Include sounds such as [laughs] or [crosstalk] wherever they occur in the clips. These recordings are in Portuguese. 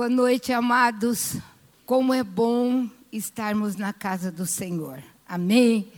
Boa noite, amados. Como é bom estarmos na casa do Senhor. Amém.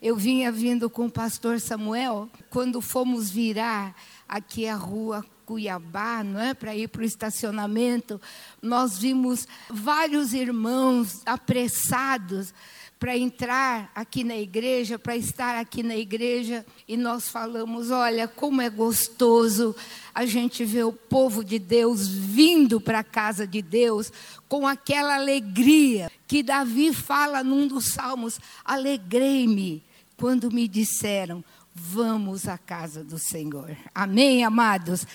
Eu vinha vindo com o pastor Samuel quando fomos virar aqui a rua Cuiabá, não é, para ir para o estacionamento. Nós vimos vários irmãos apressados para entrar aqui na igreja, para estar aqui na igreja, e nós falamos: olha, como é gostoso a gente ver o povo de Deus vindo para a casa de Deus com aquela alegria que Davi fala num dos salmos: alegrei-me quando me disseram, vamos à casa do Senhor. Amém, amados?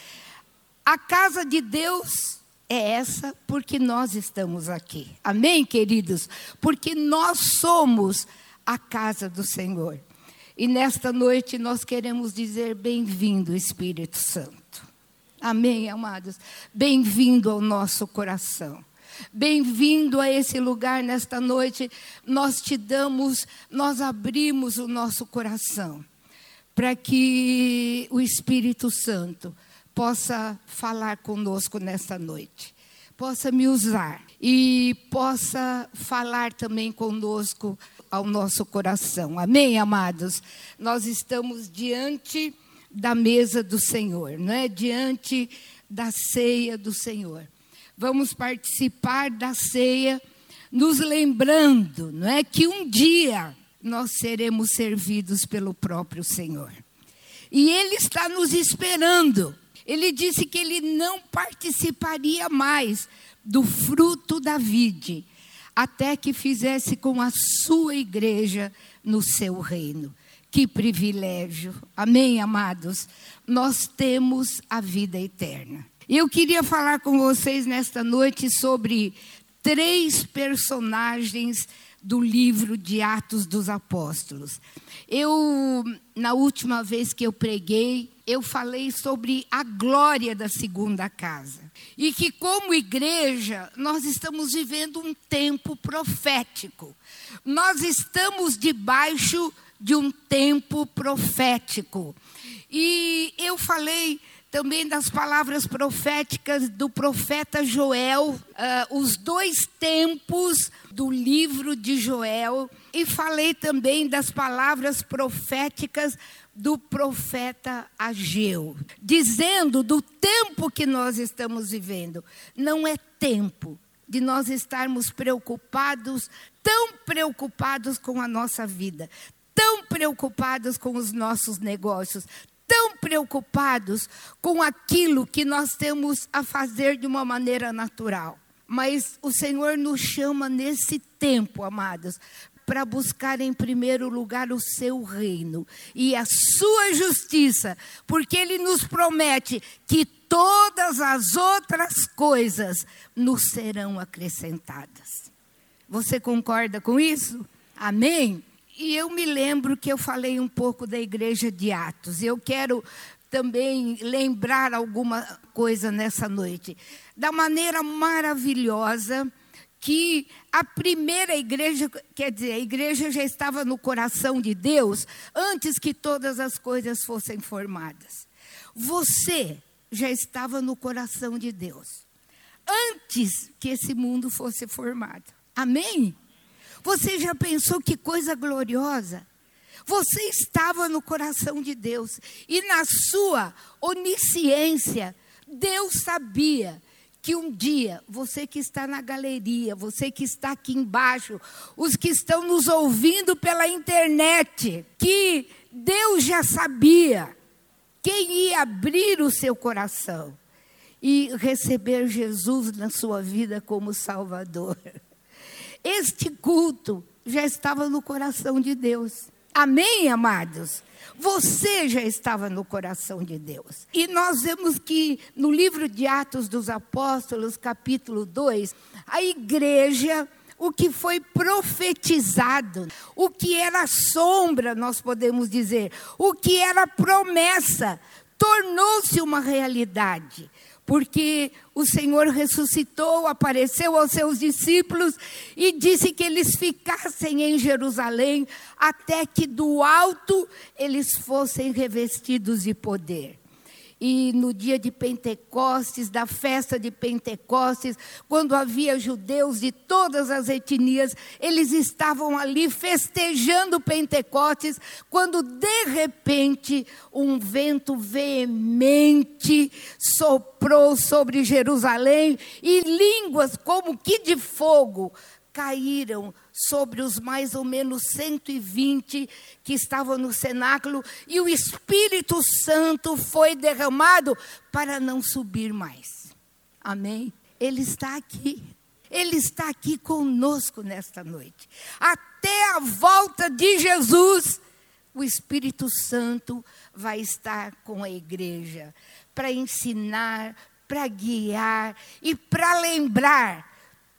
A casa de Deus é essa porque nós estamos aqui. Amém, queridos? Porque nós somos a casa do Senhor. E nesta noite nós queremos dizer bem-vindo, Espírito Santo. Amém, amados? Bem-vindo ao nosso coração. Bem-vindo a esse lugar nesta noite. Nós te damos, nós abrimos o nosso coração para que o Espírito Santo possa falar conosco nesta noite, possa me usar e possa falar também conosco ao nosso coração. Amém, amados? Nós estamos diante da mesa do Senhor, não é? Diante da ceia do Senhor. Vamos participar da ceia nos lembrando, não é que um dia nós seremos servidos pelo próprio Senhor. E ele está nos esperando ele disse que ele não participaria mais do fruto da vide, até que fizesse com a sua igreja no seu reino. Que privilégio. Amém, amados? Nós temos a vida eterna. Eu queria falar com vocês nesta noite sobre três personagens do livro de Atos dos Apóstolos. Eu, na última vez que eu preguei, eu falei sobre a glória da segunda casa. E que, como igreja, nós estamos vivendo um tempo profético. Nós estamos debaixo de um tempo profético. E eu falei também das palavras proféticas do profeta Joel, uh, os dois tempos do livro de Joel, e falei também das palavras proféticas do profeta Ageu, dizendo do tempo que nós estamos vivendo. Não é tempo de nós estarmos preocupados, tão preocupados com a nossa vida, tão preocupados com os nossos negócios, tão preocupados com aquilo que nós temos a fazer de uma maneira natural. Mas o Senhor nos chama nesse tempo, amados, para buscar em primeiro lugar o seu reino e a sua justiça, porque ele nos promete que todas as outras coisas nos serão acrescentadas. Você concorda com isso? Amém? E eu me lembro que eu falei um pouco da igreja de Atos. Eu quero também lembrar alguma coisa nessa noite. Da maneira maravilhosa que a primeira igreja, quer dizer, a igreja já estava no coração de Deus antes que todas as coisas fossem formadas. Você já estava no coração de Deus antes que esse mundo fosse formado. Amém? Você já pensou que coisa gloriosa? Você estava no coração de Deus e na sua onisciência, Deus sabia que um dia, você que está na galeria, você que está aqui embaixo, os que estão nos ouvindo pela internet, que Deus já sabia quem ia abrir o seu coração e receber Jesus na sua vida como Salvador. Este culto já estava no coração de Deus. Amém, amados? Você já estava no coração de Deus. E nós vemos que no livro de Atos dos Apóstolos, capítulo 2, a igreja, o que foi profetizado, o que era sombra, nós podemos dizer, o que era promessa, tornou-se uma realidade porque o Senhor ressuscitou, apareceu aos seus discípulos e disse que eles ficassem em Jerusalém até que do alto eles fossem revestidos de poder. E no dia de Pentecostes, da festa de Pentecostes, quando havia judeus de todas as etnias, eles estavam ali festejando Pentecostes, quando de repente um vento veemente soprou sobre Jerusalém e línguas como que de fogo caíram sobre os mais ou menos 120 que estavam no cenáculo, e o Espírito Santo foi derramado para não subir mais. Amém? Ele está aqui. Ele está aqui conosco nesta noite. Até a volta de Jesus, o Espírito Santo vai estar com a igreja para ensinar, para guiar e para lembrar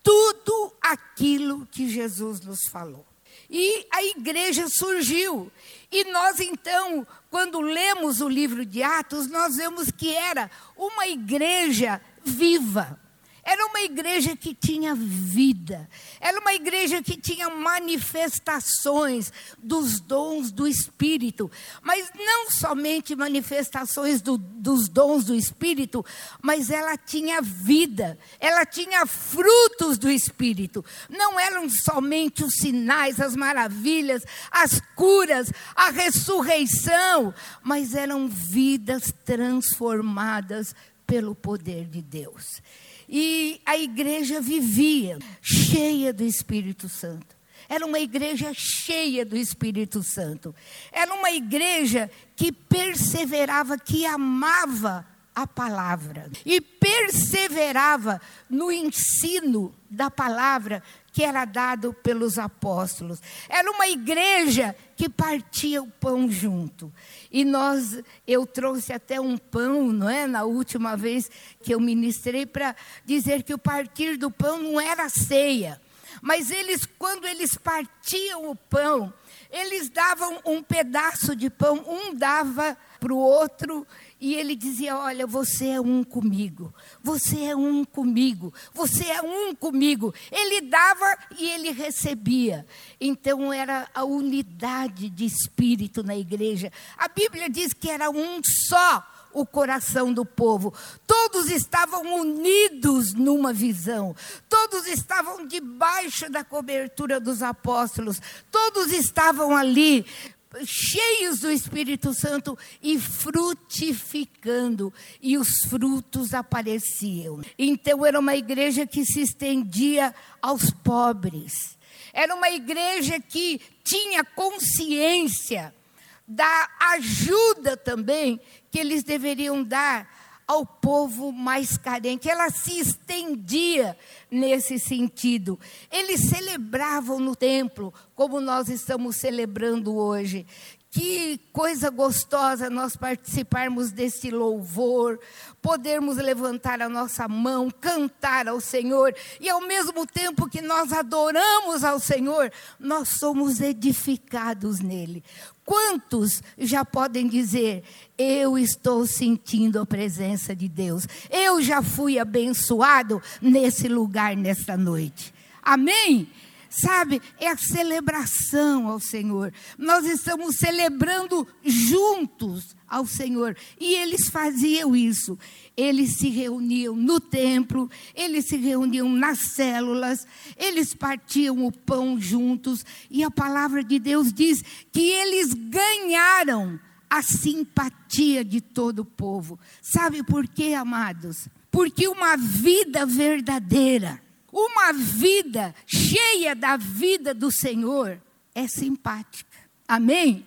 tudo aquilo que Jesus nos falou. E a igreja surgiu. E nós então, quando lemos o livro de Atos, nós vemos que era uma igreja viva. Era uma igreja que tinha vida, era uma igreja que tinha manifestações dos dons do Espírito, mas não somente manifestações do, dos dons do Espírito, mas ela tinha vida, ela tinha frutos do Espírito. Não eram somente os sinais, as maravilhas, as curas, a ressurreição, mas eram vidas transformadas pelo poder de Deus. E a igreja vivia cheia do Espírito Santo. Era uma igreja cheia do Espírito Santo. Era uma igreja que perseverava, que amava a palavra e perseverava no ensino da palavra que era dado pelos apóstolos. Era uma igreja que partia o pão junto. E nós, eu trouxe até um pão, não é? Na última vez que eu ministrei para dizer que o partir do pão não era ceia. Mas eles, quando eles partiam o pão, eles davam um pedaço de pão, um dava para o outro e ele dizia: Olha, você é um comigo, você é um comigo, você é um comigo. Ele dava e ele recebia. Então era a unidade de espírito na igreja. A Bíblia diz que era um só o coração do povo. Todos estavam unidos numa visão. Todos estavam debaixo da cobertura dos apóstolos. Todos estavam ali cheios do Espírito Santo e frutificando, e os frutos apareciam. Então era uma igreja que se estendia aos pobres. Era uma igreja que tinha consciência da ajuda também que eles deveriam dar ao povo mais carente. Ela se estendia nesse sentido. Eles celebravam no templo, como nós estamos celebrando hoje. Que coisa gostosa nós participarmos desse louvor, podermos levantar a nossa mão, cantar ao Senhor, e ao mesmo tempo que nós adoramos ao Senhor, nós somos edificados nele. Quantos já podem dizer: Eu estou sentindo a presença de Deus, eu já fui abençoado nesse lugar nesta noite? Amém? Sabe, é a celebração ao Senhor. Nós estamos celebrando juntos ao Senhor. E eles faziam isso. Eles se reuniam no templo, eles se reuniam nas células, eles partiam o pão juntos. E a palavra de Deus diz que eles ganharam a simpatia de todo o povo. Sabe por quê, amados? Porque uma vida verdadeira uma vida cheia da vida do Senhor é simpática. Amém?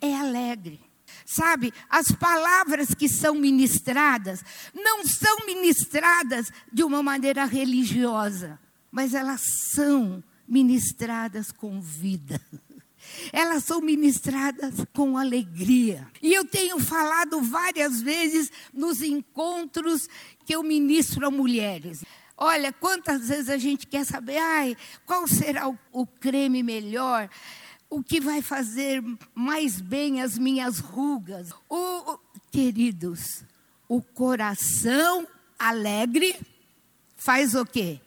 É alegre. Sabe, as palavras que são ministradas não são ministradas de uma maneira religiosa, mas elas são ministradas com vida. Elas são ministradas com alegria. E eu tenho falado várias vezes nos encontros que eu ministro a mulheres. Olha, quantas vezes a gente quer saber, ai, qual será o, o creme melhor? O que vai fazer mais bem as minhas rugas? O, o, queridos, o coração alegre faz o quê?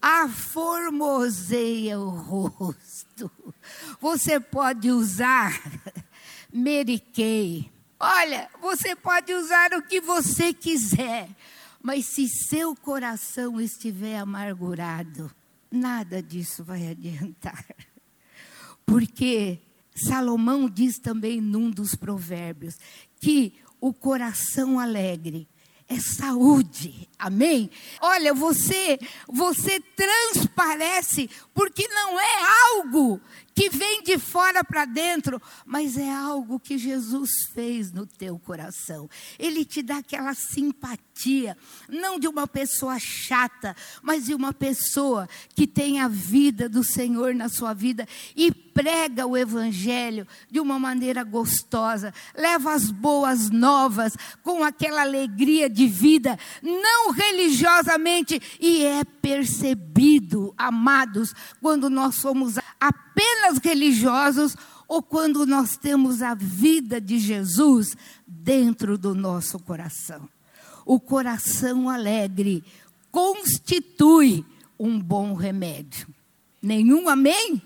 Aformoseia o rosto. Você pode usar Kay, Olha, você pode usar o que você quiser, mas se seu coração estiver amargurado, nada disso vai adiantar. Porque Salomão diz também num dos provérbios que o coração alegre é saúde. Amém? Olha, você, você transparece porque não é algo que vem de fora para dentro, mas é algo que Jesus fez no teu coração. Ele te dá aquela simpatia, não de uma pessoa chata, mas de uma pessoa que tem a vida do Senhor na sua vida e prega o evangelho de uma maneira gostosa, leva as boas novas com aquela alegria de vida, não religiosamente, e é percebido, amados, quando nós somos apenas religiosos ou quando nós temos a vida de Jesus dentro do nosso coração. O coração alegre constitui um bom remédio. Nenhum amém?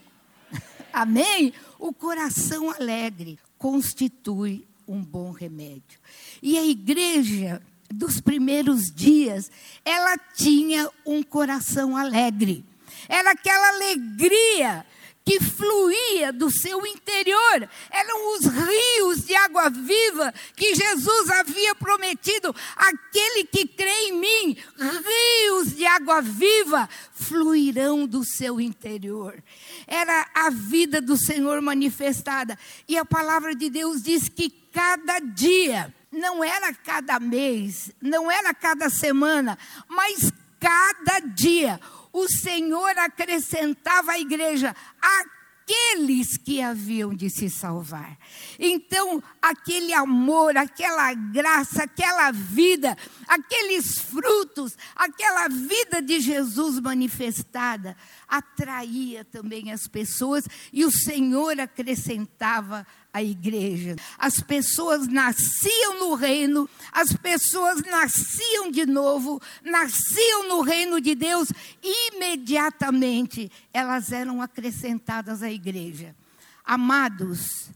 [laughs] Amém? O coração alegre constitui um bom remédio. E a igreja dos primeiros dias, ela tinha um coração alegre. Era aquela alegria que fluía do seu interior. Eram os rios de água viva que Jesus havia prometido. Aquele que crê em mim, rios de água viva fluirão do seu interior. Era a vida do Senhor manifestada. E a palavra de Deus diz que cada dia, não era cada mês, não era cada semana, mas cada dia o Senhor acrescentava à igreja aqueles que haviam de se salvar. Então, aquele amor, aquela graça, aquela vida, aqueles frutos, aquela vida de Jesus manifestada, atraía também as pessoas e o Senhor acrescentava a igreja. As pessoas nasciam no reino, as pessoas nasciam de novo, nasciam no reino de Deus, imediatamente elas eram acrescentadas à igreja. Amados,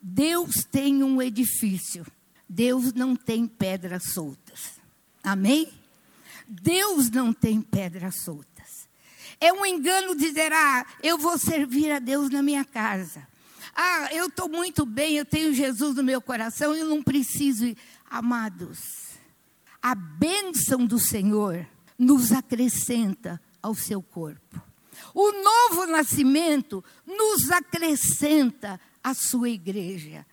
Deus tem um edifício, Deus não tem pedras soltas. Amém? Deus não tem pedras soltas. É um engano dizer, ah, eu vou servir a Deus na minha casa. Ah, eu estou muito bem, eu tenho Jesus no meu coração, eu não preciso ir. Amados, a bênção do Senhor nos acrescenta ao seu corpo. O novo nascimento nos acrescenta à sua igreja.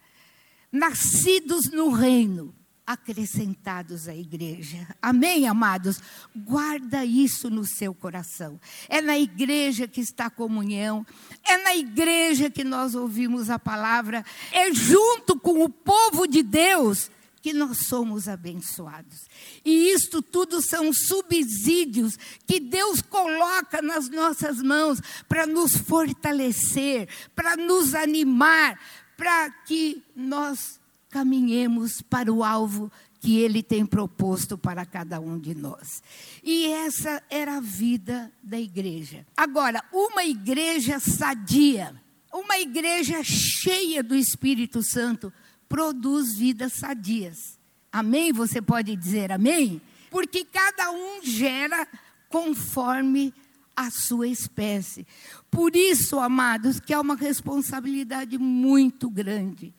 Nascidos no reino, acrescentados à igreja. Amém, amados? Guarda isso no seu coração. É na igreja que está a comunhão, é na igreja que nós ouvimos a palavra, é junto com o povo de Deus que nós somos abençoados. E isto tudo são subsídios que Deus coloca nas nossas mãos para nos fortalecer, para nos animar, para que nós caminhemos para o alvo que Ele tem proposto para cada um de nós. E essa era a vida da igreja. Agora, uma igreja sadia, uma igreja cheia do Espírito Santo, produz vidas sadias. Amém? Você pode dizer amém? Porque cada um gera conforme a sua espécie. Por isso, amados, que é uma responsabilidade muito grande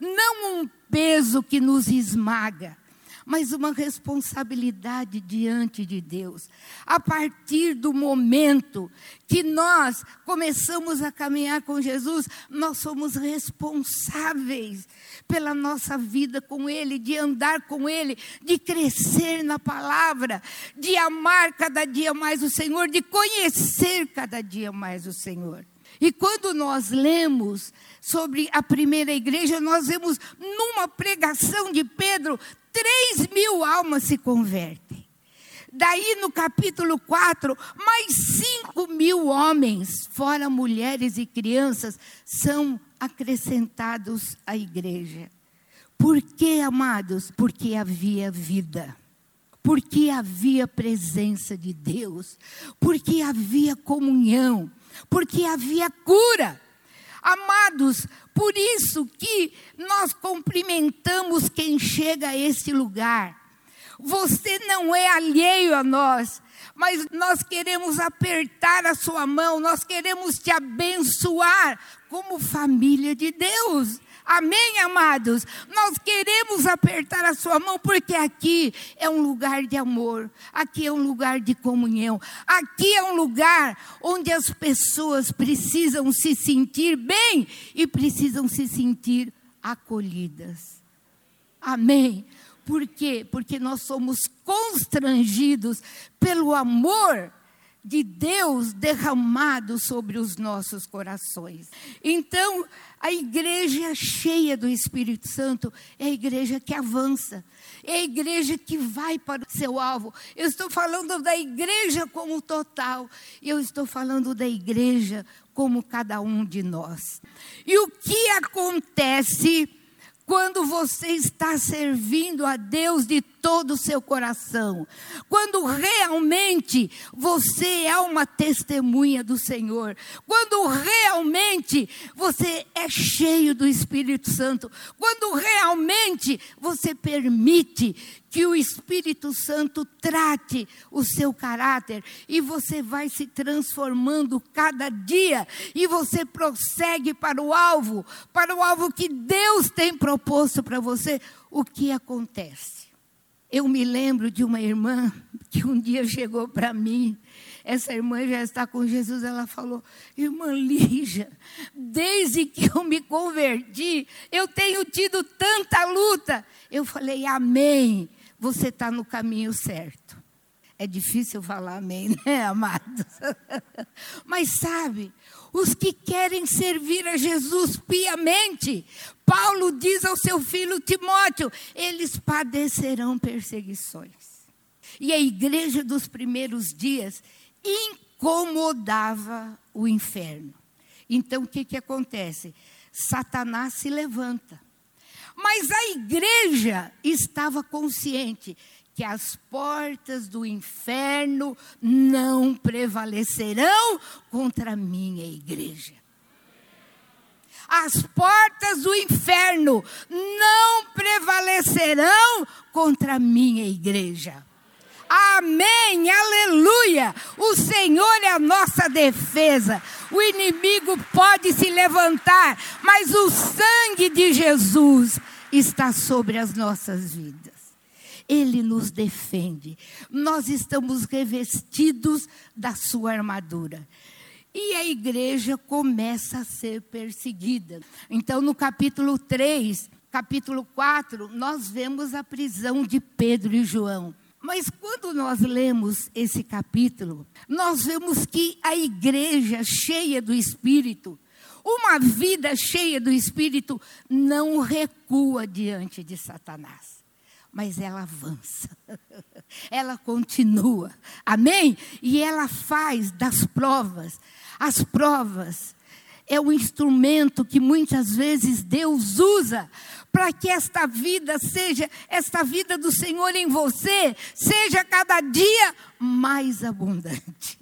não um peso que nos esmaga, mas uma responsabilidade diante de Deus. A partir do momento que nós começamos a caminhar com Jesus, nós somos responsáveis pela nossa vida com Ele, de andar com Ele, de crescer na palavra, de amar cada dia mais o Senhor, de conhecer cada dia mais o Senhor. E quando nós lemos sobre a primeira igreja, nós vemos numa pregação de Pedro, três mil almas se convertem. Daí no capítulo 4, mais cinco mil homens, fora mulheres e crianças, são acrescentados à igreja. Por que, amados? Porque havia vida porque havia presença de Deus, porque havia comunhão, porque havia cura. Amados, por isso que nós cumprimentamos quem chega a este lugar. Você não é alheio a nós, mas nós queremos apertar a sua mão, nós queremos te abençoar como família de Deus. Amém, amados? Nós queremos apertar a sua mão porque aqui é um lugar de amor, aqui é um lugar de comunhão, aqui é um lugar onde as pessoas precisam se sentir bem e precisam se sentir acolhidas. Amém? Por quê? Porque nós somos constrangidos pelo amor de Deus derramado sobre os nossos corações. Então, a igreja cheia do Espírito Santo é a igreja que avança, é a igreja que vai para o seu alvo. Eu estou falando da igreja como total, eu estou falando da igreja como cada um de nós. E o que acontece? Quando você está servindo a Deus de todo o seu coração, quando realmente você é uma testemunha do Senhor, quando realmente você é cheio do Espírito Santo, quando realmente você permite que o Espírito Santo trate o seu caráter e você vai se transformando cada dia e você prossegue para o alvo, para o alvo que Deus tem proposto para você, o que acontece? Eu me lembro de uma irmã que um dia chegou para mim essa irmã já está com Jesus, ela falou: Irmã Lígia, desde que eu me converti, eu tenho tido tanta luta. Eu falei: Amém você está no caminho certo. É difícil falar amém, [laughs] né, amados? [laughs] Mas sabe, os que querem servir a Jesus piamente, Paulo diz ao seu filho Timóteo: eles padecerão perseguições. E a igreja dos primeiros dias incomodava o inferno. Então o que, que acontece? Satanás se levanta mas a igreja estava consciente que as portas do inferno não prevalecerão contra a minha igreja. As portas do inferno não prevalecerão contra a minha igreja. Amém, aleluia. O Senhor é a nossa defesa. O inimigo pode se levantar, mas o sangue de Jesus está sobre as nossas vidas. Ele nos defende. Nós estamos revestidos da sua armadura. E a igreja começa a ser perseguida. Então, no capítulo 3, capítulo 4, nós vemos a prisão de Pedro e João. Mas quando nós lemos esse capítulo, nós vemos que a igreja cheia do Espírito, uma vida cheia do Espírito, não recua diante de Satanás, mas ela avança, [laughs] ela continua, amém? E ela faz das provas, as provas é o instrumento que muitas vezes Deus usa para que esta vida seja, esta vida do Senhor em você, seja cada dia mais abundante.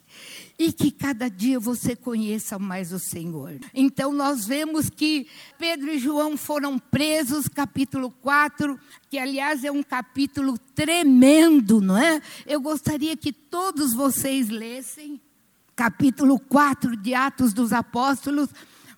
E que cada dia você conheça mais o Senhor. Então, nós vemos que Pedro e João foram presos, capítulo 4, que aliás é um capítulo tremendo, não é? Eu gostaria que todos vocês lessem, capítulo 4 de Atos dos Apóstolos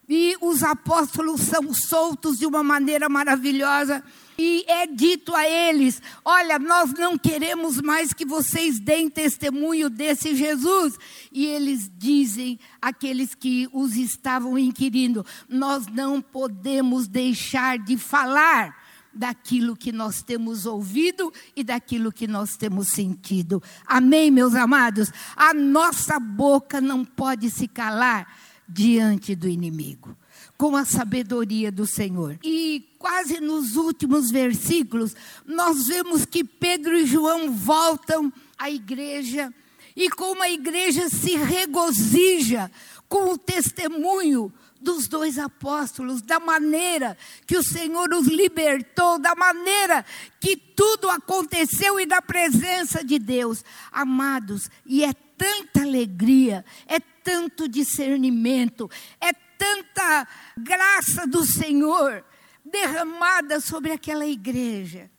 e os apóstolos são soltos de uma maneira maravilhosa. E é dito a eles: Olha, nós não queremos mais que vocês deem testemunho desse Jesus. E eles dizem, aqueles que os estavam inquirindo: Nós não podemos deixar de falar daquilo que nós temos ouvido e daquilo que nós temos sentido. Amém, meus amados? A nossa boca não pode se calar diante do inimigo, com a sabedoria do Senhor. E quase nos últimos versículos, nós vemos que Pedro e João voltam à igreja e como a igreja se regozija com o testemunho dos dois apóstolos, da maneira que o Senhor os libertou, da maneira que tudo aconteceu e da presença de Deus. Amados, e é tanta alegria, é tanto discernimento, é tanta graça do Senhor derramada sobre aquela igreja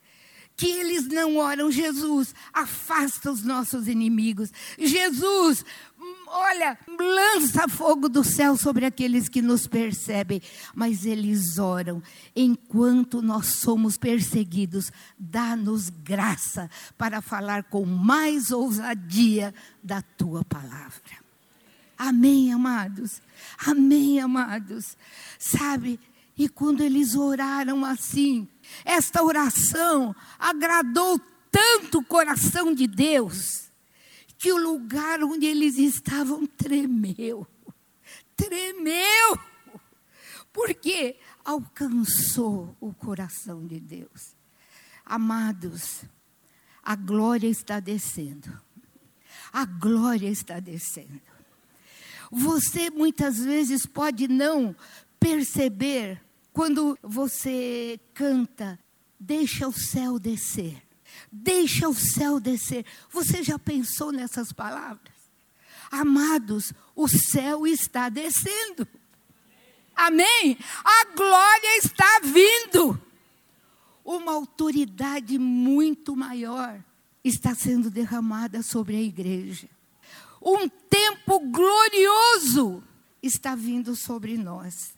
que eles não oram. Jesus, afasta os nossos inimigos. Jesus, olha, lança fogo do céu sobre aqueles que nos percebem. Mas eles oram. Enquanto nós somos perseguidos, dá-nos graça para falar com mais ousadia da tua palavra. Amém, amados? Amém, amados? Sabe, e quando eles oraram assim, esta oração agradou tanto o coração de Deus, que o lugar onde eles estavam tremeu. Tremeu! Porque alcançou o coração de Deus. Amados, a glória está descendo. A glória está descendo. Você muitas vezes pode não perceber quando você canta, deixa o céu descer. Deixa o céu descer. Você já pensou nessas palavras? Amados, o céu está descendo. Amém? A glória está vindo. Uma autoridade muito maior está sendo derramada sobre a igreja. Um está vindo sobre nós.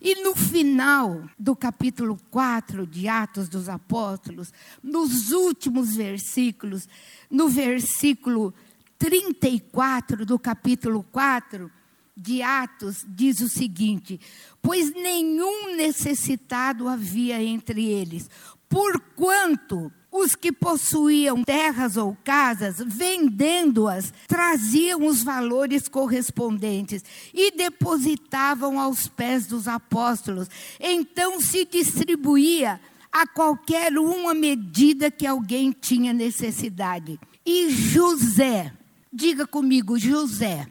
E no final do capítulo 4 de Atos dos Apóstolos, nos últimos versículos, no versículo 34 do capítulo 4 de Atos, diz o seguinte: Pois nenhum necessitado havia entre eles, porquanto os que possuíam terras ou casas, vendendo-as, traziam os valores correspondentes e depositavam aos pés dos apóstolos. Então se distribuía a qualquer um a medida que alguém tinha necessidade. E José, diga comigo, José.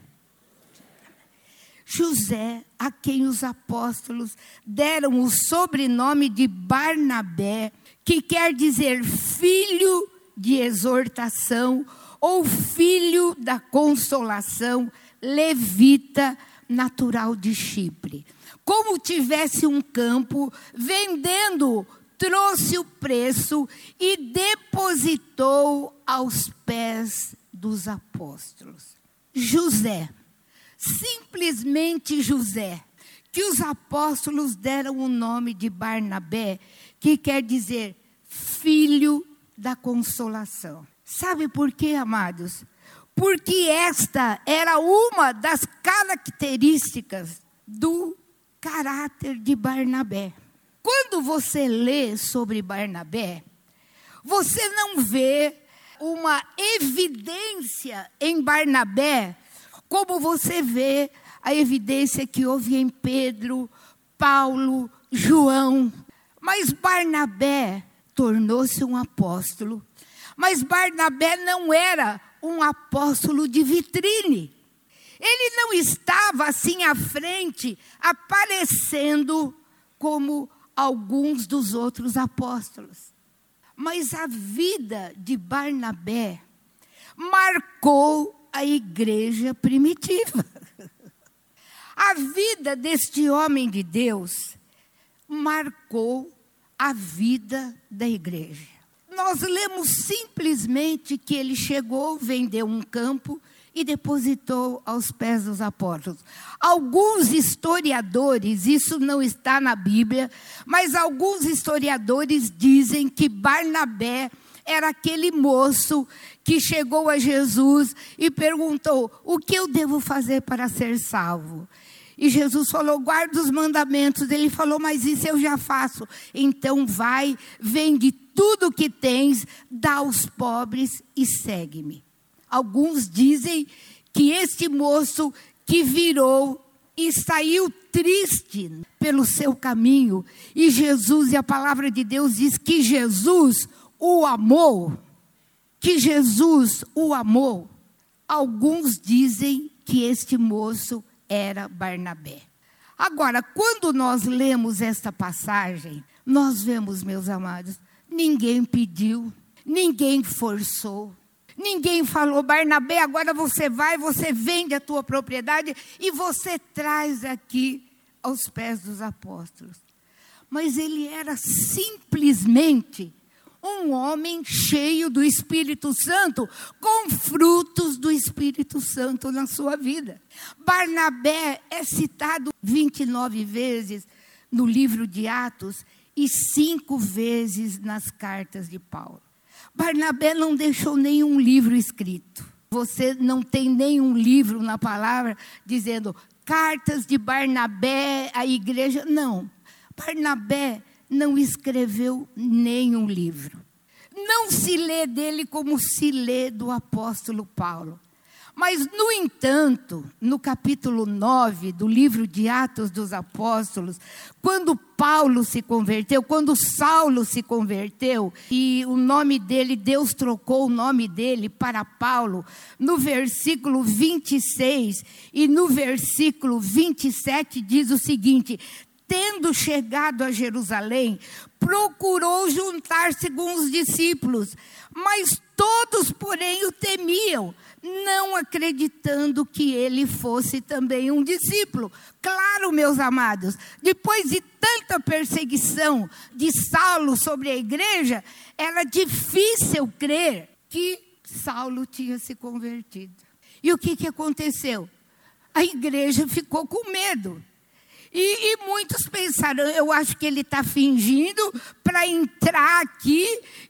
José, a quem os apóstolos deram o sobrenome de Barnabé, que quer dizer filho de exortação ou filho da consolação, levita natural de Chipre. Como tivesse um campo, vendendo, trouxe o preço e depositou aos pés dos apóstolos. José, simplesmente José, que os apóstolos deram o nome de Barnabé, que quer dizer filho da consolação. Sabe por quê, amados? Porque esta era uma das características do caráter de Barnabé. Quando você lê sobre Barnabé, você não vê uma evidência em Barnabé como você vê a evidência que houve em Pedro, Paulo, João. Mas Barnabé tornou-se um apóstolo. Mas Barnabé não era um apóstolo de vitrine. Ele não estava assim à frente, aparecendo como alguns dos outros apóstolos. Mas a vida de Barnabé marcou a igreja primitiva. [laughs] A vida deste homem de Deus marcou a vida da igreja. Nós lemos simplesmente que ele chegou, vendeu um campo e depositou aos pés dos apóstolos. Alguns historiadores, isso não está na Bíblia, mas alguns historiadores dizem que Barnabé era aquele moço que chegou a Jesus e perguntou: O que eu devo fazer para ser salvo? E Jesus falou: guarda os mandamentos. Ele falou: mas isso eu já faço. Então vai, vende tudo o que tens, dá aos pobres e segue-me. Alguns dizem que este moço que virou e saiu triste pelo seu caminho, e Jesus, e a palavra de Deus diz que Jesus o amou, que Jesus o amou. Alguns dizem que este moço era Barnabé. Agora, quando nós lemos esta passagem, nós vemos, meus amados, ninguém pediu, ninguém forçou, ninguém falou, Barnabé, agora você vai, você vende a tua propriedade e você traz aqui aos pés dos apóstolos. Mas ele era simplesmente um homem cheio do Espírito Santo, com frutos do Espírito Santo na sua vida. Barnabé é citado 29 vezes no livro de Atos e cinco vezes nas cartas de Paulo. Barnabé não deixou nenhum livro escrito. Você não tem nenhum livro na palavra dizendo cartas de Barnabé à igreja. Não. Barnabé não escreveu nenhum livro. Não se lê dele como se lê do apóstolo Paulo. Mas, no entanto, no capítulo 9 do livro de Atos dos Apóstolos, quando Paulo se converteu, quando Saulo se converteu, e o nome dele, Deus trocou o nome dele para Paulo, no versículo 26 e no versículo 27 diz o seguinte: tendo chegado a Jerusalém, procurou juntar-se com os discípulos, mas todos, porém, o temiam, não acreditando que ele fosse também um discípulo. Claro, meus amados, depois de tanta perseguição de Saulo sobre a igreja, era difícil crer que Saulo tinha se convertido. E o que, que aconteceu? A igreja ficou com medo. E, e, muitos pensaram, eu acho que ele está fingindo para entrar aqui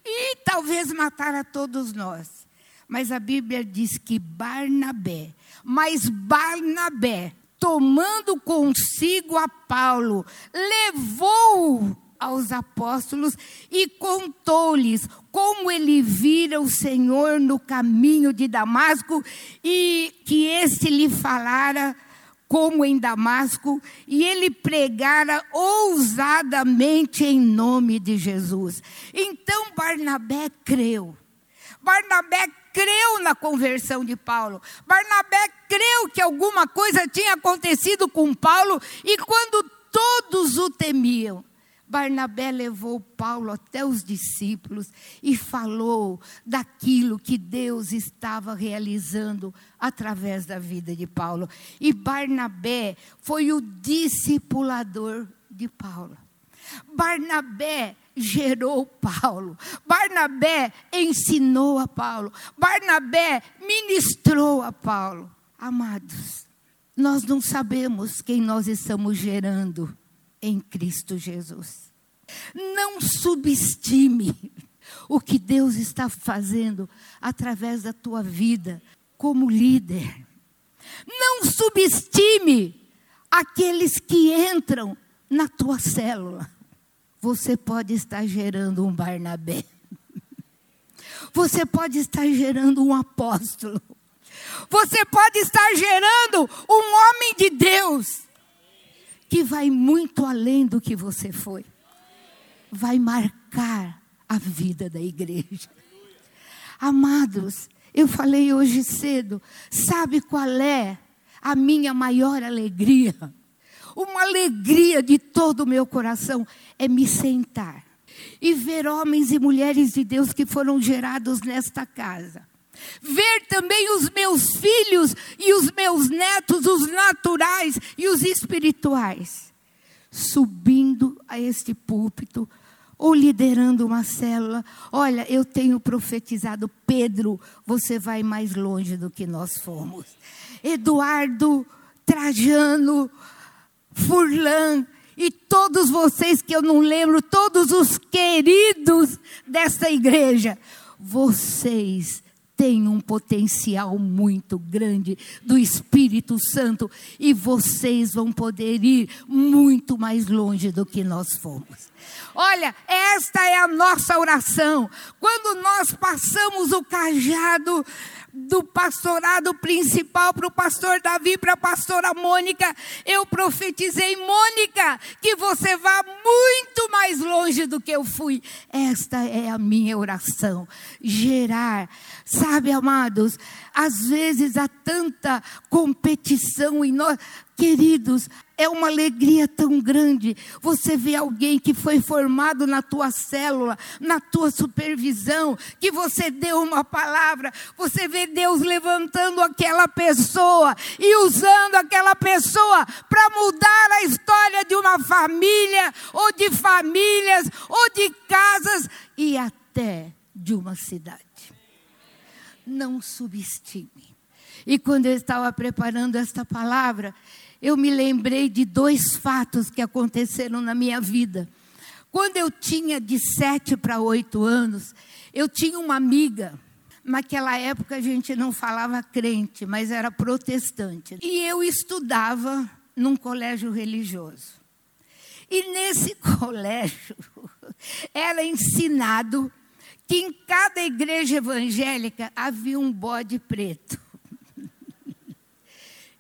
e talvez matar a todos nós. Mas a Bíblia diz que Barnabé, mas Barnabé, tomando consigo a Paulo, levou aos apóstolos e contou-lhes como ele vira o Senhor no caminho de Damasco e que este lhe falara como em Damasco, e ele pregara ousadamente em nome de Jesus. Então Barnabé creu. Barnabé creu na conversão de Paulo. Barnabé creu que alguma coisa tinha acontecido com Paulo, e quando todos o temiam, Barnabé levou Paulo até os discípulos e falou daquilo que Deus estava realizando através da vida de Paulo. E Barnabé foi o discipulador de Paulo. Barnabé gerou Paulo. Barnabé ensinou a Paulo. Barnabé ministrou a Paulo. Amados, nós não sabemos quem nós estamos gerando em Cristo Jesus. Não subestime o que Deus está fazendo através da tua vida como líder. Não subestime aqueles que entram na tua célula. Você pode estar gerando um Barnabé. Você pode estar gerando um apóstolo. Você pode estar gerando um homem de Deus que vai muito além do que você foi. Vai marcar a vida da igreja. Amados, eu falei hoje cedo, sabe qual é a minha maior alegria? Uma alegria de todo o meu coração é me sentar e ver homens e mulheres de Deus que foram gerados nesta casa ver também os meus filhos e os meus netos, os naturais e os espirituais, subindo a este púlpito ou liderando uma célula. Olha, eu tenho profetizado, Pedro, você vai mais longe do que nós fomos. Eduardo, Trajano, Furlan, e todos vocês que eu não lembro, todos os queridos desta igreja, vocês tem um potencial muito grande do Espírito Santo e vocês vão poder ir muito mais longe do que nós fomos. Olha, esta é a nossa oração. Quando nós passamos o cajado do pastorado principal para o pastor Davi, para a pastora Mônica, eu profetizei, Mônica, que você vá muito mais longe do que eu fui. Esta é a minha oração. Gerar, sabe, amados, Às vezes há tanta competição em nós. Queridos, é uma alegria tão grande você ver alguém que foi formado na tua célula, na tua supervisão, que você deu uma palavra, você vê Deus levantando aquela pessoa e usando aquela pessoa para mudar a história de uma família, ou de famílias, ou de casas e até de uma cidade não subestime. E quando eu estava preparando esta palavra, eu me lembrei de dois fatos que aconteceram na minha vida. Quando eu tinha de sete para oito anos, eu tinha uma amiga. Naquela época a gente não falava crente, mas era protestante. E eu estudava num colégio religioso. E nesse [laughs] colégio era ensinado que em cada igreja evangélica havia um bode preto.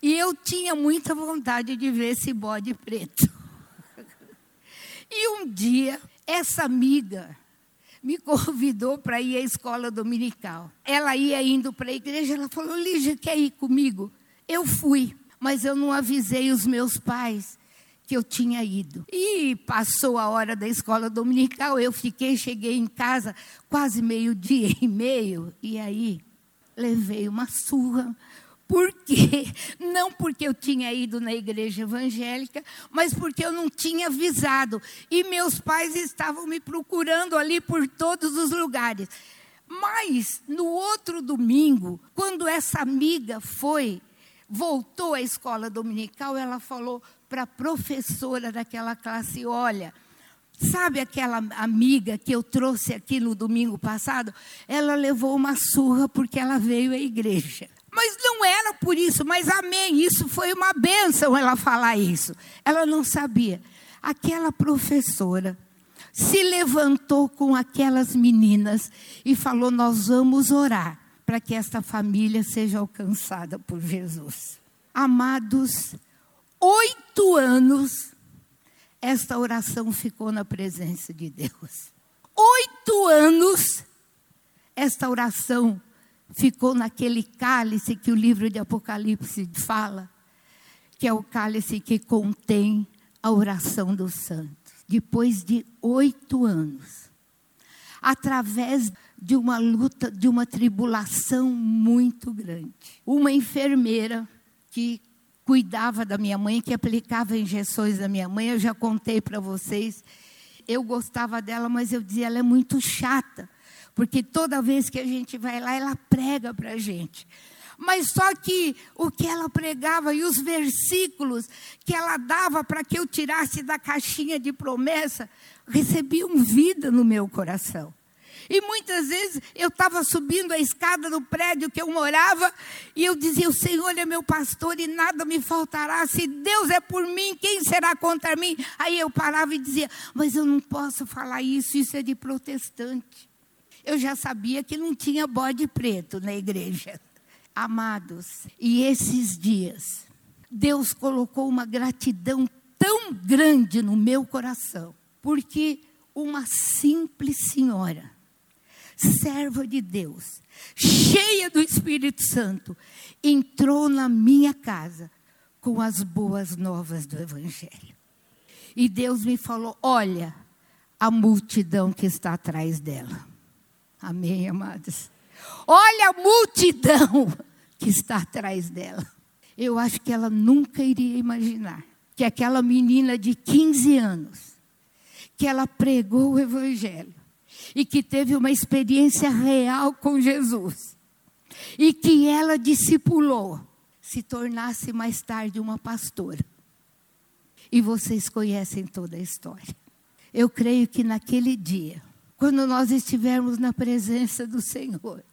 E eu tinha muita vontade de ver esse bode preto. [laughs] E um dia, essa amiga me convidou para ir à escola dominical. Ela ia indo para a igreja, ela falou: Lígia, quer ir comigo? Eu fui, mas eu não avisei os meus pais que eu tinha ido. E passou a hora da escola dominical, eu fiquei, cheguei em casa quase meio-dia e meio, e aí levei uma surra. Por quê? [laughs] Não porque eu tinha ido na igreja evangélica, mas porque eu não tinha avisado. E meus pais estavam me procurando ali por todos os lugares. Mas no outro domingo, quando essa amiga foi, voltou à escola dominical, ela falou: para a professora daquela classe: olha, sabe aquela amiga que eu trouxe aqui no domingo passado? Ela levou uma surra porque ela veio à igreja. Mas não era por isso, mas amém. Isso foi uma benção ela falar isso. Ela não sabia. Aquela professora se levantou com aquelas meninas e falou: Nós vamos orar para que esta família seja alcançada por Jesus. Amados, oito anos, esta oração ficou na presença de Deus. Oito anos, esta oração ficou naquele cálice que o livro de Apocalipse fala, que é o cálice que contém a oração dos santos. Depois de oito anos, através de uma luta, de uma tribulação muito grande, uma enfermeira que cuidava da minha mãe, que aplicava injeções da minha mãe. Eu já contei para vocês. Eu gostava dela, mas eu dizia, ela é muito chata. Porque toda vez que a gente vai lá, ela prega para a gente. Mas só que o que ela pregava e os versículos que ela dava para que eu tirasse da caixinha de promessa, recebiam vida no meu coração. E muitas vezes eu estava subindo a escada do prédio que eu morava e eu dizia: O Senhor é meu pastor e nada me faltará. Se Deus é por mim, quem será contra mim? Aí eu parava e dizia: Mas eu não posso falar isso, isso é de protestante. Eu já sabia que não tinha bode preto na igreja. Amados, e esses dias, Deus colocou uma gratidão tão grande no meu coração, porque uma simples senhora serva de Deus, cheia do Espírito Santo, entrou na minha casa com as boas novas do Evangelho. E Deus me falou: olha a multidão que está atrás dela. Amém, amados? Olha a multidão [laughs] que está atrás dela. Eu acho que ela nunca iria imaginar que aquela menina de 15 anos, que ela pregou o Evangelho, e que teve uma experiência real com Jesus e que ela discipulou, se tornasse mais tarde uma pastora. E vocês conhecem toda a história. Eu creio que naquele dia, quando nós estivermos na presença do Senhor,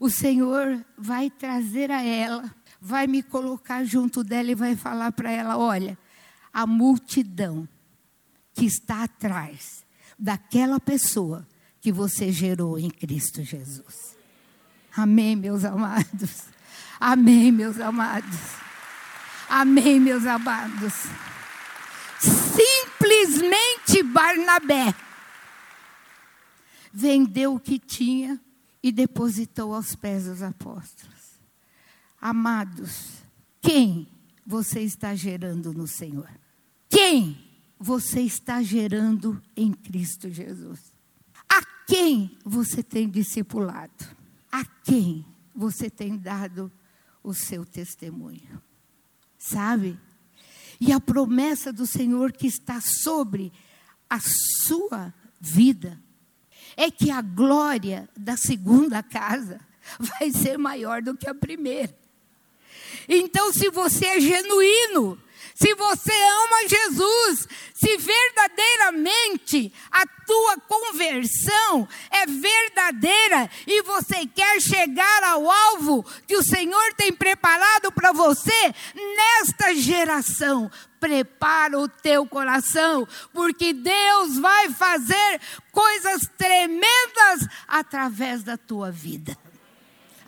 o Senhor vai trazer a ela, vai me colocar junto dela e vai falar para ela: olha, a multidão que está atrás daquela pessoa que você gerou em Cristo Jesus. Amém, meus amados. Amém, meus amados. Amém, meus amados. Simplesmente Barnabé vendeu o que tinha e depositou aos pés dos apóstolos. Amados, quem você está gerando no Senhor? Quem você está gerando em Cristo Jesus? A quem você tem discipulado? A quem você tem dado o seu testemunho? Sabe? E a promessa do Senhor que está sobre a sua vida é que a glória da segunda casa [laughs] vai ser maior do que a primeira. Então, se você é genuíno, se você ama Jesus, se verdadeiramente a tua conversão é verdadeira e você quer chegar ao alvo que o Senhor tem preparado para você nesta geração, prepara o teu coração, porque Deus vai fazer coisas tremendas através da tua vida.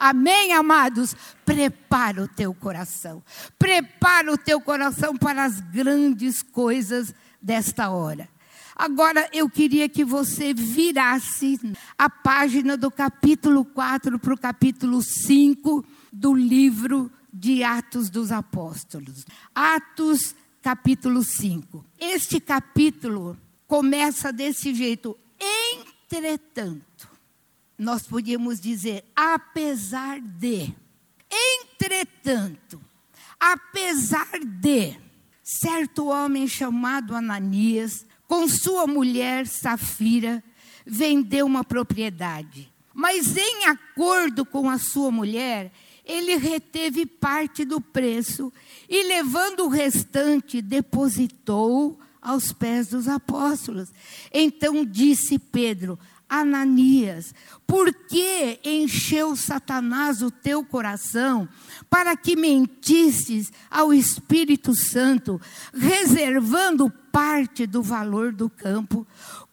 Amém, amados? Prepara o teu coração. Prepara o teu coração para as grandes coisas desta hora. Agora eu queria que você virasse a página do capítulo 4 para o capítulo 5 do livro de Atos dos Apóstolos. Atos, capítulo 5. Este capítulo começa desse jeito. Entretanto, nós podíamos dizer, apesar de, entretanto, apesar de, certo homem chamado Ananias, com sua mulher Safira, vendeu uma propriedade. Mas em acordo com a sua mulher, ele reteve parte do preço e, levando o restante, depositou aos pés dos apóstolos. Então disse Pedro: Ananias, por que encheu Satanás o teu coração para que mentisses ao Espírito Santo, reservando parte do valor do campo,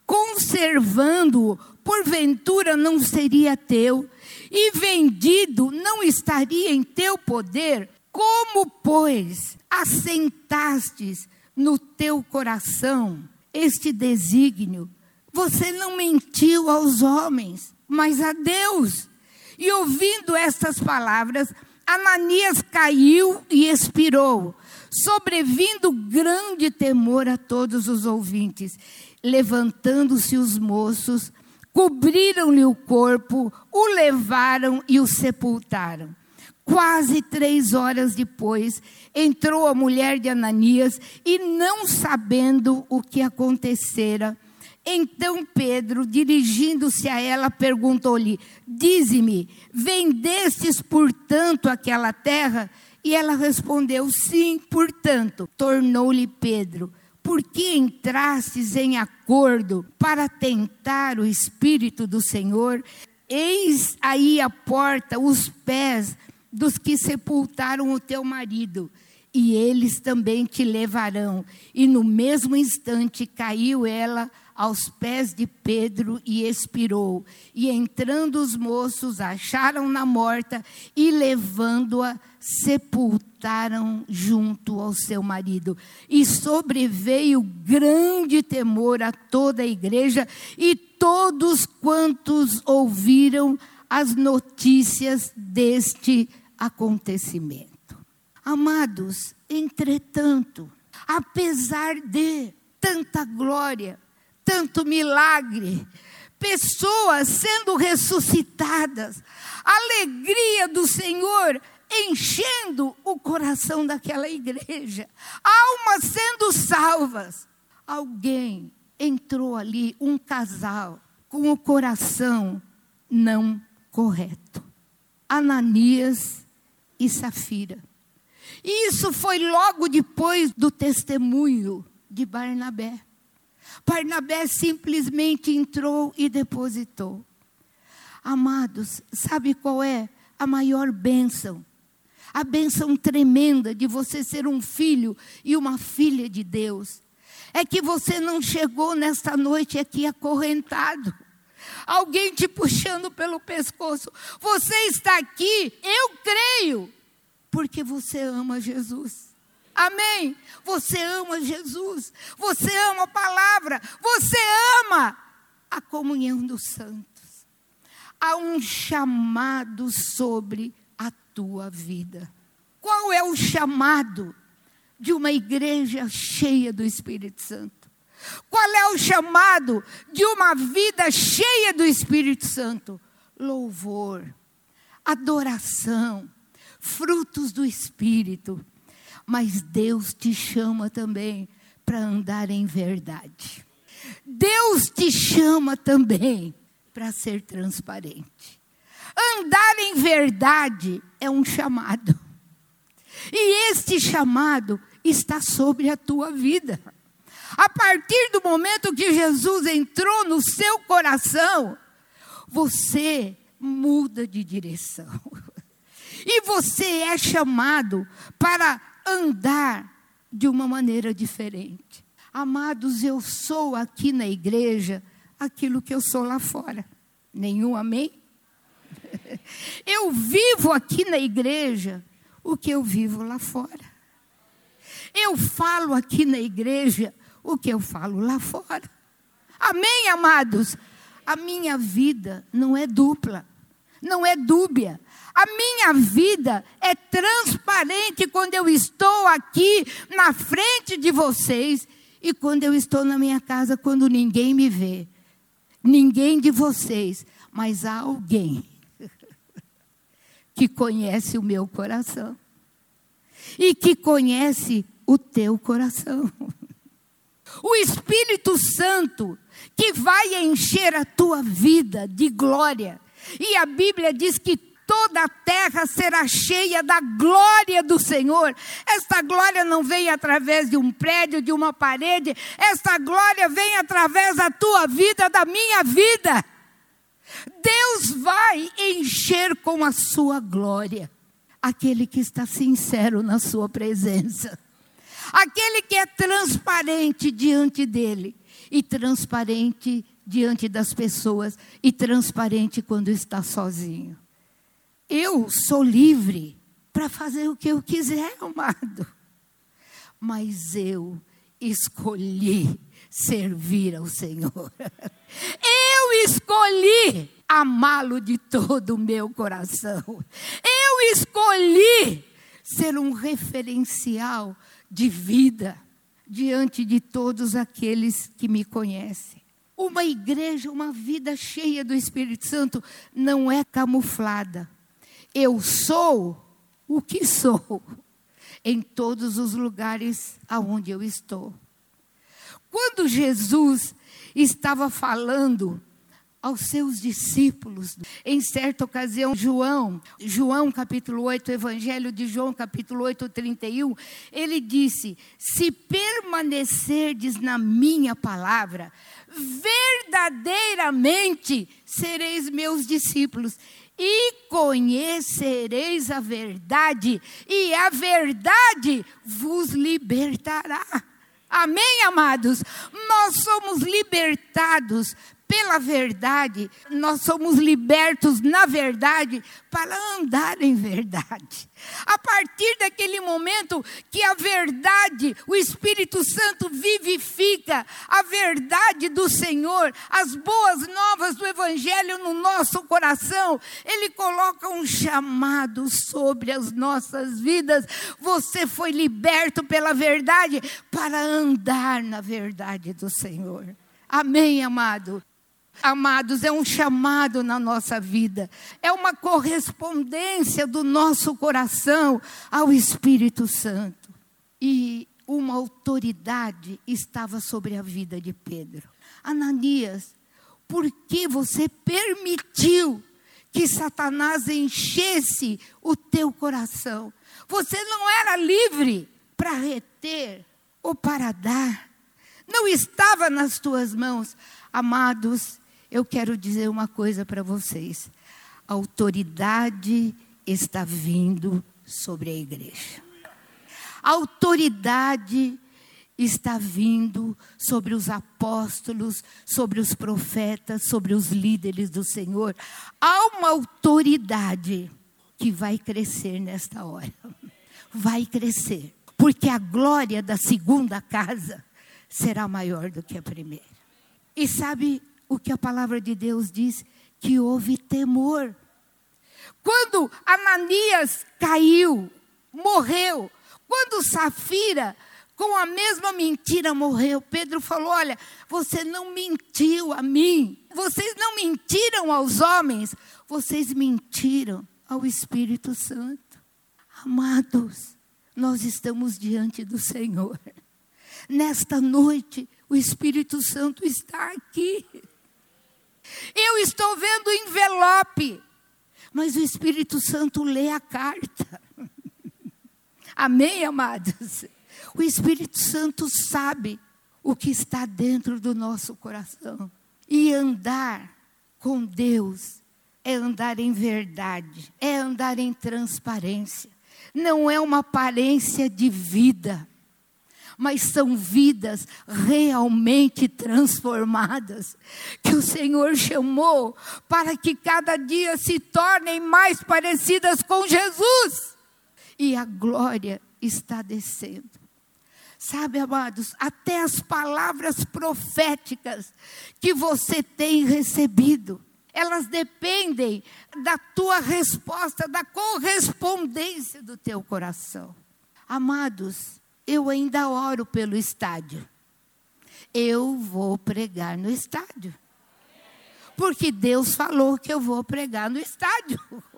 conservando-o, porventura não seria teu, e vendido não estaria em teu poder? Como, pois, assentastes no teu coração este desígnio? Você não mentiu aos homens, mas a Deus. E ouvindo estas palavras, Ananias caiu e expirou, sobrevindo grande temor a todos os ouvintes. Levantando-se os moços, cobriram-lhe o corpo, o levaram e o sepultaram. Quase três horas depois, entrou a mulher de Ananias e, não sabendo o que acontecera, então Pedro, dirigindo-se a ela, perguntou-lhe: Dize-me, vendestes portanto aquela terra? E ela respondeu: Sim, portanto. Tornou-lhe Pedro: Por que entrastes em acordo para tentar o Espírito do Senhor? Eis aí a porta, os pés dos que sepultaram o teu marido e eles também te levarão. E no mesmo instante caiu ela aos pés de Pedro e expirou. E entrando os moços, acharam-na morta e, levando-a, sepultaram junto ao seu marido. E sobreveio grande temor a toda a igreja e todos quantos ouviram as notícias deste acontecimento. Amados, entretanto, apesar de tanta glória, tanto milagre, pessoas sendo ressuscitadas, alegria do Senhor enchendo o coração daquela igreja, almas sendo salvas. Alguém entrou ali, um casal, com o coração não correto. Ananias e Safira. Isso foi logo depois do testemunho de Barnabé. Barnabé simplesmente entrou e depositou. Amados, sabe qual é a maior bênção? A bênção tremenda de você ser um filho e uma filha de Deus. É que você não chegou nesta noite aqui acorrentado. Alguém te puxando pelo pescoço. Você está aqui, eu creio, porque você ama Jesus. Amém? Você ama Jesus, você ama a palavra, você ama a comunhão dos santos. Há um chamado sobre a tua vida. Qual é o chamado de uma igreja cheia do Espírito Santo? Qual é o chamado de uma vida cheia do Espírito Santo? Louvor, adoração, frutos do Espírito. Mas Deus te chama também para andar em verdade. Deus te chama também para ser transparente. Andar em verdade é um chamado. E este chamado está sobre a tua vida. A partir do momento que Jesus entrou no seu coração, você muda de direção. [laughs] E você é chamado para andar de uma maneira diferente. Amados, eu sou aqui na igreja aquilo que eu sou lá fora. Nenhum amém? [laughs] Eu vivo aqui na igreja o que eu vivo lá fora. Eu falo aqui na igreja o que eu falo lá fora. Amém, amados? A minha vida não é dupla, não é dúbia. A minha vida é transparente quando eu estou aqui na frente de vocês e quando eu estou na minha casa, quando ninguém me vê. Ninguém de vocês, mas há alguém que conhece o meu coração e que conhece o teu coração. O Espírito Santo que vai encher a tua vida de glória. E a Bíblia diz que toda a terra será cheia da glória do Senhor. Esta glória não vem através de um prédio, de uma parede, esta glória vem através da tua vida, da minha vida. Deus vai encher com a sua glória aquele que está sincero na sua presença, aquele que é transparente diante dele e transparente diante das pessoas e transparente quando está sozinho. Eu sou livre para fazer o que eu quiser, [laughs] amado. Mas eu escolhi servir ao Senhor. Eu escolhi amá-lo de todo o meu coração. Eu escolhi ser um referencial de vida diante de todos aqueles que me conhecem. Uma igreja, uma vida cheia do Espírito Santo não é camuflada. Eu sou o que sou em todos os lugares aonde eu estou. Quando Jesus estava falando aos seus discípulos. Em certa ocasião, João, João capítulo 8, Evangelho de João capítulo 8, 31, ele disse: Se permanecerdes na minha palavra, verdadeiramente sereis meus discípulos e conhecereis a verdade, e a verdade vos libertará. Amém, amados? Nós somos libertados pela verdade, nós somos libertos na verdade para andar em verdade. A partir daquele momento que a verdade, o Espírito Santo vivifica a verdade do Senhor, as boas novas do Evangelho no nosso coração, Ele coloca um chamado sobre as nossas vidas. Você foi liberto pela verdade para andar na verdade do Senhor. Amém, amado? Amados, é um chamado na nossa vida, é uma correspondência do nosso coração ao Espírito Santo. E uma autoridade estava sobre a vida de Pedro. Ananias, por que você permitiu que Satanás enchesse o teu coração? Você não era livre para reter ou para dar. Não estava nas tuas mãos. Amados, eu quero dizer uma coisa para vocês: a autoridade está vindo sobre a igreja. A autoridade está vindo sobre os apóstolos, sobre os profetas, sobre os líderes do Senhor. Há uma autoridade que vai crescer nesta hora. Vai crescer. Porque a glória da segunda casa será maior do que a primeira. E sabe, o que a palavra de Deus diz, que houve temor. Quando Ananias caiu, morreu. Quando Safira, com a mesma mentira, morreu, Pedro falou: Olha, você não mentiu a mim, vocês não mentiram aos homens, vocês mentiram ao Espírito Santo. Amados, nós estamos diante do Senhor. Nesta noite, o Espírito Santo está aqui. Eu estou vendo o envelope, mas o Espírito Santo lê a carta. [laughs] Amém, amados? O Espírito Santo sabe o que está dentro do nosso coração. E andar com Deus é andar em verdade, é andar em transparência. Não é uma aparência de vida mas são vidas realmente transformadas, que o Senhor chamou para que cada dia se tornem mais parecidas com Jesus. E a glória está descendo. Sabe, amados, até as palavras proféticas que você tem recebido, elas dependem da tua resposta, da correspondência do teu coração. Amados, eu ainda oro pelo estádio. Eu vou pregar no estádio. Porque Deus falou que eu vou pregar no estádio. [laughs]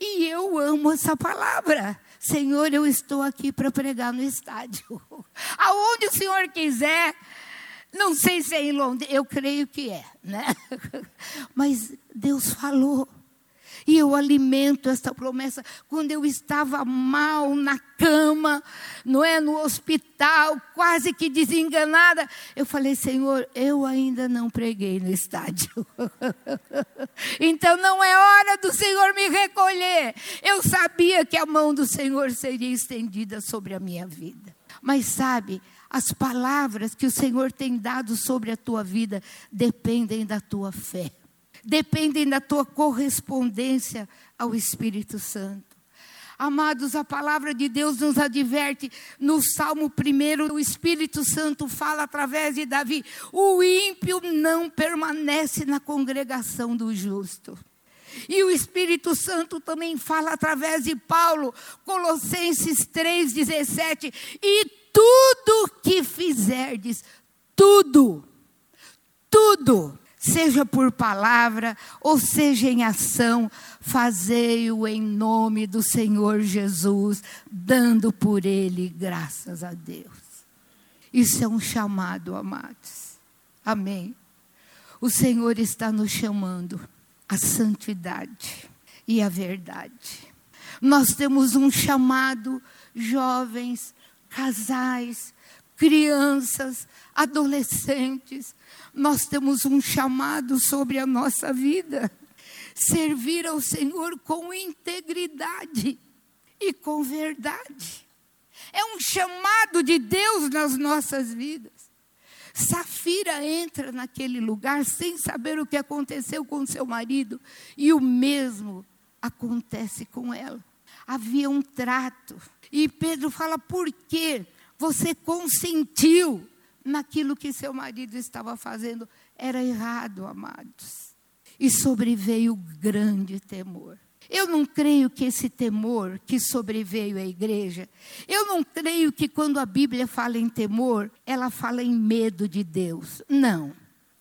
E eu amo essa palavra. Senhor, eu estou aqui para pregar no estádio. [laughs] Aonde o Senhor quiser. Não sei se é em Londres, eu creio que é, né? [laughs] Mas Deus falou. E eu alimento essa promessa quando eu estava mal na cama, não é no hospital, quase que desenganada. Eu falei, Senhor, eu ainda não preguei no estádio. [laughs] então não é hora do Senhor me recolher. Eu sabia que a mão do Senhor seria estendida sobre a minha vida. Mas sabe, as palavras que o Senhor tem dado sobre a tua vida dependem da tua fé dependem da tua correspondência ao Espírito Santo. Amados, a palavra de Deus nos adverte no Salmo 1, o Espírito Santo fala através de Davi: o ímpio não permanece na congregação do justo. E o Espírito Santo também fala através de Paulo, Colossenses 3,17: e tudo que fizerdes, tudo, tudo, seja por palavra ou seja em ação, fazei-o em nome do Senhor Jesus, dando por ele graças a Deus. Isso é um chamado, amados. Amém. O Senhor está nos chamando à santidade e à verdade. Nós temos um chamado, jovens, casais, crianças, adolescentes, nós temos um chamado sobre a nossa vida. Servir ao Senhor com integridade e com verdade. É um chamado de Deus nas nossas vidas. Safira entra naquele lugar sem saber o que aconteceu com seu marido, e o mesmo acontece com ela. Havia um trato. E Pedro fala: por que você consentiu? Naquilo que seu marido estava fazendo era errado, amados. E sobreveio grande temor. Eu não creio que esse temor que sobreveio à igreja, eu não creio que quando a Bíblia fala em temor, ela fala em medo de Deus. Não.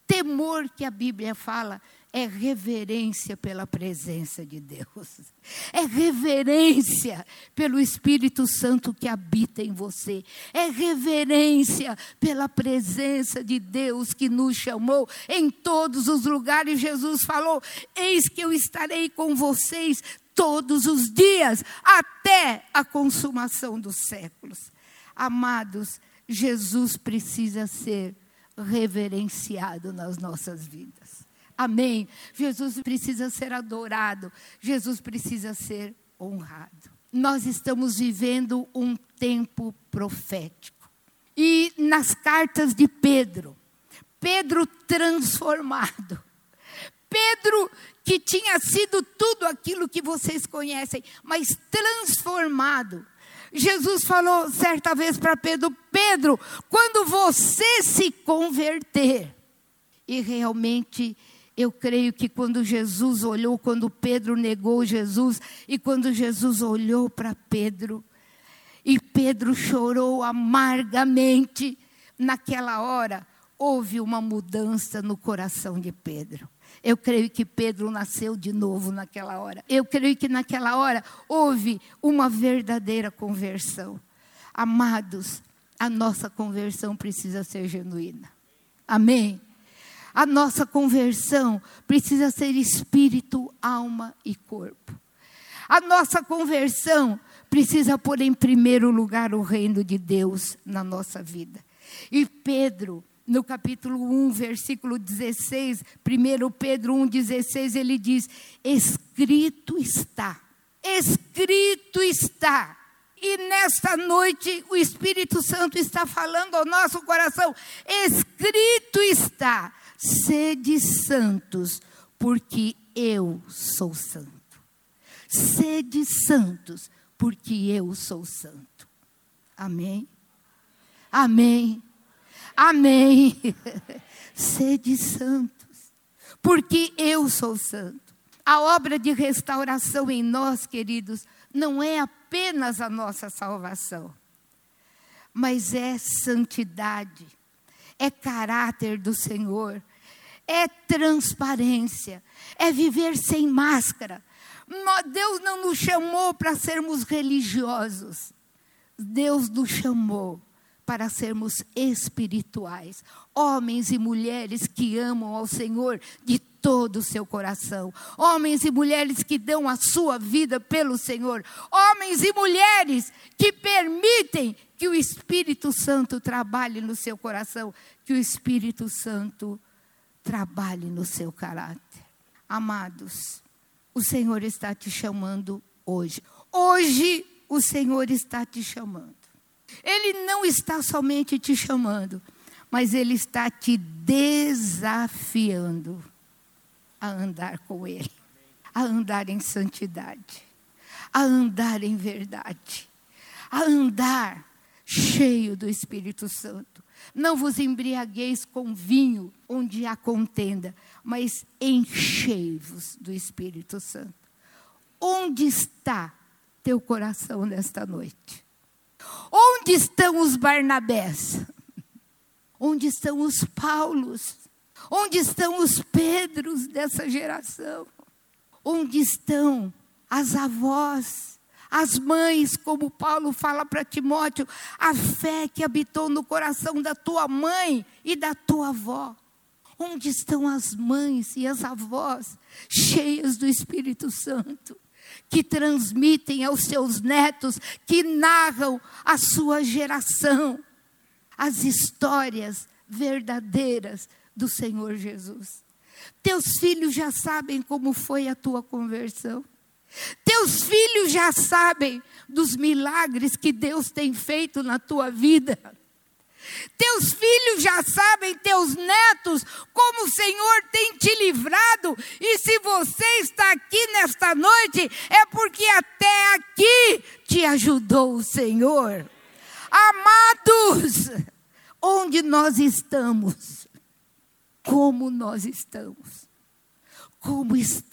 Temor que a Bíblia fala é reverência pela presença de Deus, é reverência pelo Espírito Santo que habita em você, é reverência pela presença de Deus que nos chamou em todos os lugares. Jesus falou: Eis que eu estarei com vocês todos os dias, até a consumação dos séculos. Amados, Jesus precisa ser reverenciado nas nossas vidas. Amém. Jesus precisa ser adorado, Jesus precisa ser honrado. Nós estamos vivendo um tempo profético. E nas cartas de Pedro, Pedro transformado. Pedro que tinha sido tudo aquilo que vocês conhecem, mas transformado. Jesus falou certa vez para Pedro: Pedro, quando você se converter, e realmente Eu creio que quando Jesus olhou, quando Pedro negou Jesus, e quando Jesus olhou para Pedro, e Pedro chorou amargamente, naquela hora, houve uma mudança no coração de Pedro. Eu creio que Pedro nasceu de novo naquela hora. Eu creio que naquela hora houve uma verdadeira conversão. Amados, a nossa conversão precisa ser genuína. Amém? A nossa conversão precisa ser espírito, alma e corpo. A nossa conversão precisa pôr em primeiro lugar o reino de Deus na nossa vida. E Pedro, no capítulo 1, versículo 16, 1 Pedro 1, 16, ele diz: Escrito está, escrito está. E nesta noite o Espírito Santo está falando ao nosso coração: escrito está, sede santos, porque eu sou santo. Sede santos, porque eu sou santo. Amém? Amém. Amém. [laughs] Sede santos, porque eu sou santo. A obra de restauração em nós, queridos, não é apenas a nossa salvação, mas é santidade, é caráter do Senhor, é transparência, é viver sem máscara. Deus não nos chamou para sermos religiosos, Deus nos chamou para sermos espirituais, homens e mulheres que amam ao Senhor de todo o seu coração, homens e mulheres que dão a sua vida pelo Senhor, homens e mulheres que permitem que o Espírito Santo trabalhe no seu coração, que o Espírito Santo trabalhe no seu caráter. Amados, o Senhor está te chamando hoje. Hoje o Senhor está te chamando. Ele não está somente te chamando, mas Ele está te desafiando a andar com Ele, a andar em santidade, a andar em verdade, a andar cheio do Espírito Santo. Não vos embriagueis com vinho, onde há contenda, mas enchei-vos do Espírito Santo. Onde está teu coração nesta noite? Onde estão os Barnabés? Onde estão os Paulos? Onde estão os Pedros dessa geração? Onde estão as avós, as mães, como Paulo fala para Timóteo, a fé que habitou no coração da tua mãe e da tua avó? Onde estão as mães e as avós cheias do Espírito Santo? que transmitem aos seus netos, que narram a sua geração as histórias verdadeiras do Senhor Jesus. Teus filhos já sabem como foi a tua conversão. Teus filhos já sabem dos milagres que Deus tem feito na tua vida. Teus filhos já sabem, teus netos, como o Senhor tem te livrado. E se você está aqui nesta noite, é porque até aqui te ajudou o Senhor. Amados, onde nós estamos? Como nós estamos? Como está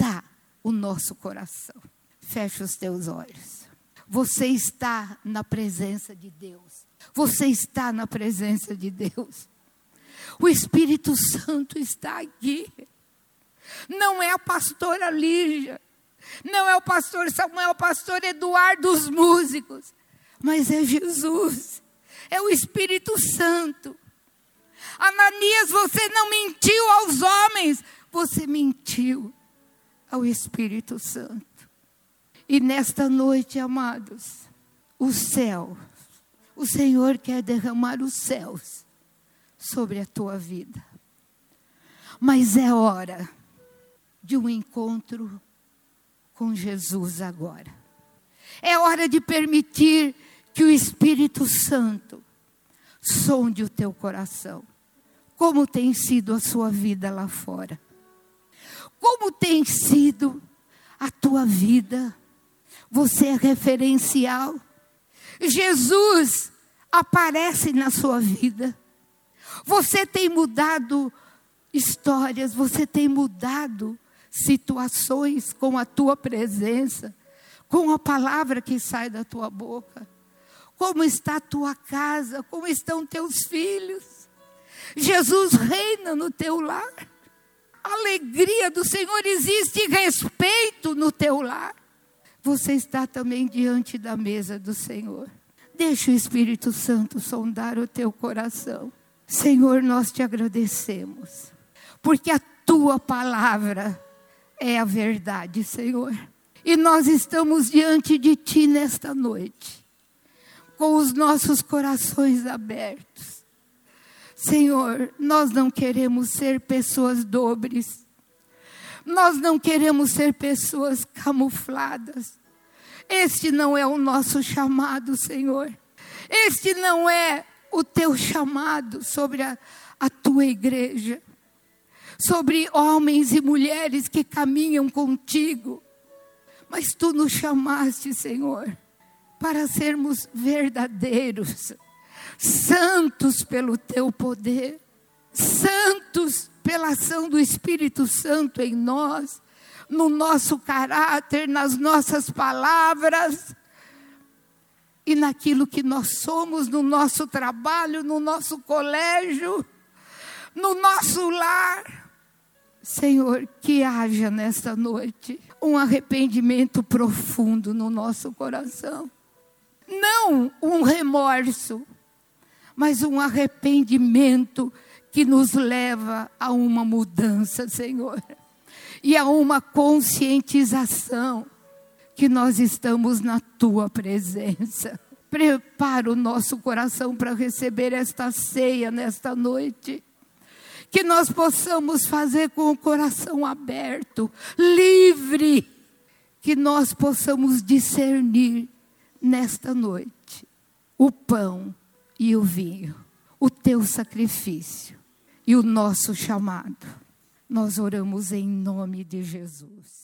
o nosso coração? Feche os teus olhos. Você está na presença de Deus. Você está na presença de Deus. O Espírito Santo está aqui. Não é a pastora Lígia, não é o pastor Samuel, é o pastor Eduardo, os músicos, mas é Jesus, é o Espírito Santo. Ananias, você não mentiu aos homens, você mentiu ao Espírito Santo. E nesta noite, amados, o céu o Senhor quer derramar os céus sobre a tua vida. Mas é hora de um encontro com Jesus agora. É hora de permitir que o Espírito Santo sonde o teu coração. Como tem sido a sua vida lá fora? Como tem sido a tua vida? Você é referencial? Jesus aparece na sua vida. Você tem mudado histórias, você tem mudado situações com a tua presença, com a palavra que sai da tua boca. Como está a tua casa? Como estão teus filhos? Jesus reina no teu lar. Alegria do Senhor existe respeito no teu lar. Você está também diante da mesa do Senhor. Deixa o Espírito Santo sondar o teu coração. Senhor, nós te agradecemos, porque a tua palavra é a verdade, Senhor. E nós estamos diante de ti nesta noite, com os nossos corações abertos. Senhor, nós não queremos ser pessoas dobres, nós não queremos ser pessoas camufladas. Este não é o nosso chamado, Senhor. Este não é o teu chamado sobre a, a tua igreja sobre homens e mulheres que caminham contigo. Mas tu nos chamaste, Senhor, para sermos verdadeiros, santos pelo teu poder, santos pela ação do Espírito Santo em nós, no nosso caráter, nas nossas palavras e naquilo que nós somos, no nosso trabalho, no nosso colégio, no nosso lar. Senhor, que haja nesta noite um arrependimento profundo no nosso coração. Não um remorso, mas um arrependimento que nos leva a uma mudança, Senhor, e a uma conscientização que nós estamos na tua presença. Prepara o nosso coração para receber esta ceia nesta noite que nós possamos fazer com o coração aberto, livre, que nós possamos discernir nesta noite o pão e o vinho, o teu sacrifício e o nosso chamado. Nós oramos em nome de Jesus.